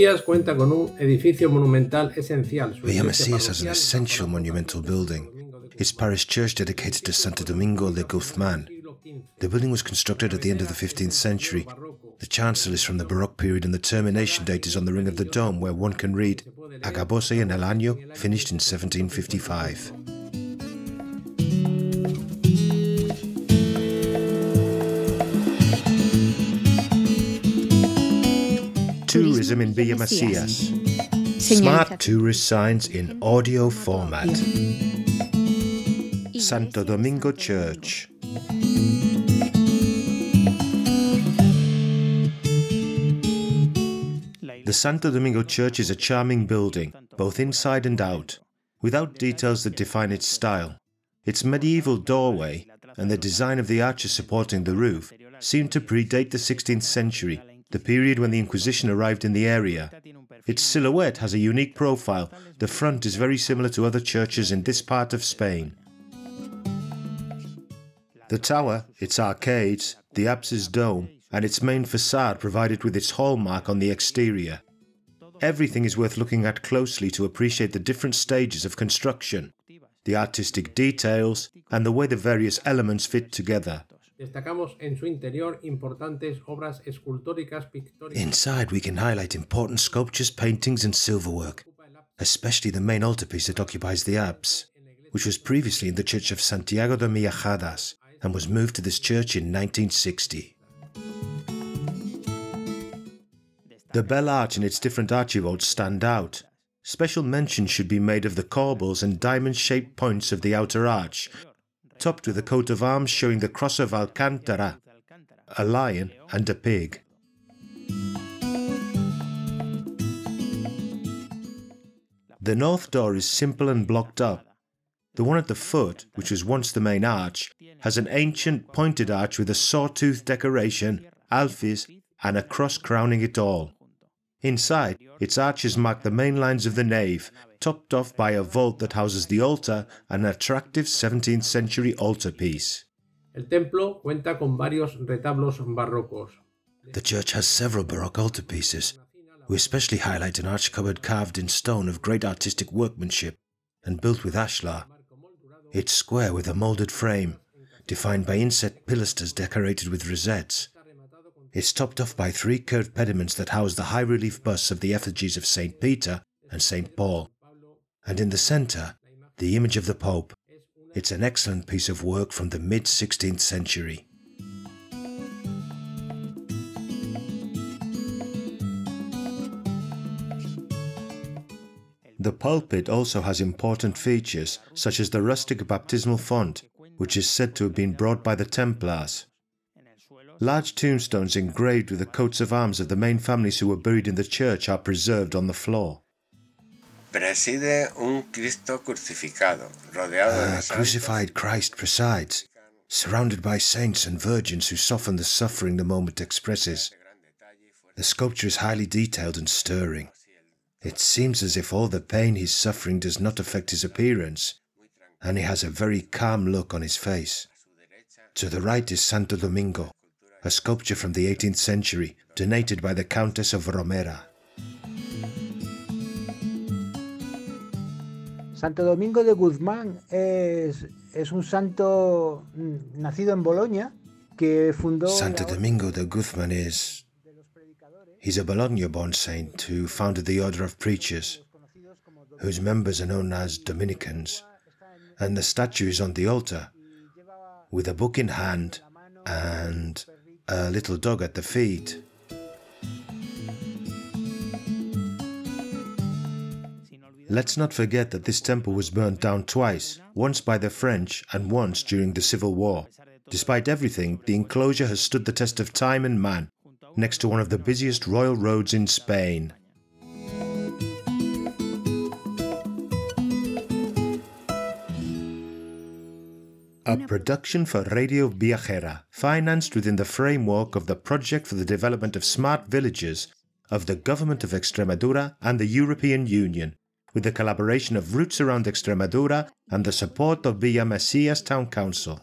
Mesías cuenta con un edificio monumental esencial. Villa Mesías has an essential monumental building. Its parish church dedicated to Santo Domingo de Guzman. The building was constructed at the end of the 15th century. The chancel is from the Baroque period and the termination date is on the ring of the dome where one can read Acabose en el año, finished in 1755. Tourism in Villa Mesías. Smart tourist signs in audio format. Santo Domingo Church. The Santo Domingo Church is a charming building, both inside and out, without details that define its style. Its medieval doorway and the design of the arches supporting the roof seem to predate the 16th century, the period when the Inquisition arrived in the area. Its silhouette has a unique profile. The front is very similar to other churches in this part of Spain. The tower, its arcades, the apsis dome, and its main facade provided with its hallmark on the exterior. Everything is worth looking at closely to appreciate the different stages of construction, the artistic details, and the way the various elements fit together. Inside, we can highlight important sculptures, paintings, and silverwork, especially the main altarpiece that occupies the apse, which was previously in the church of Santiago de Miajadas and was moved to this church in 1960. The bell arch and its different archivolts stand out. Special mention should be made of the corbels and diamond shaped points of the outer arch, topped with a coat of arms showing the cross of Alcantara, a lion, and a pig. The north door is simple and blocked up. The one at the foot, which was once the main arch, has an ancient pointed arch with a sawtooth decoration, alfiz, and a cross crowning it all. Inside, its arches mark the main lines of the nave, topped off by a vault that houses the altar an attractive 17th century altarpiece. El templo cuenta con varios retablos barrocos. The church has several Baroque altarpieces. We especially highlight an arch cupboard carved in stone of great artistic workmanship and built with ashlar. It's square with a moulded frame, defined by inset pilasters decorated with rosettes. It's topped off by three curved pediments that house the high relief busts of the effigies of St. Peter and St. Paul. And in the centre, the image of the Pope. It's an excellent piece of work from the mid 16th century. The pulpit also has important features, such as the rustic baptismal font, which is said to have been brought by the Templars. Large tombstones engraved with the coats of arms of the main families who were buried in the church are preserved on the floor. Preside un Cristo crucificado, rodeado A ah, crucified Christ presides, surrounded by saints and virgins who soften the suffering the moment expresses. The sculpture is highly detailed and stirring. It seems as if all the pain he's suffering does not affect his appearance, and he has a very calm look on his face. To the right is Santo Domingo, a sculpture from the 18th century donated by the Countess of Romera. Santo Domingo de Guzmán es, es un santo mm, nacido en Bolonia que fundó. Santo Domingo de Guzman is. He's a Bologna born saint who founded the Order of Preachers, whose members are known as Dominicans, and the statue is on the altar, with a book in hand and a little dog at the feet. Let's not forget that this temple was burnt down twice, once by the French and once during the Civil War. Despite everything, the enclosure has stood the test of time and man, next to one of the busiest royal roads in Spain. A production for Radio Viajera, financed within the framework of the Project for the Development of Smart Villages of the Government of Extremadura and the European Union, with the collaboration of Roots Around Extremadura and the support of Villa Mesias Town Council.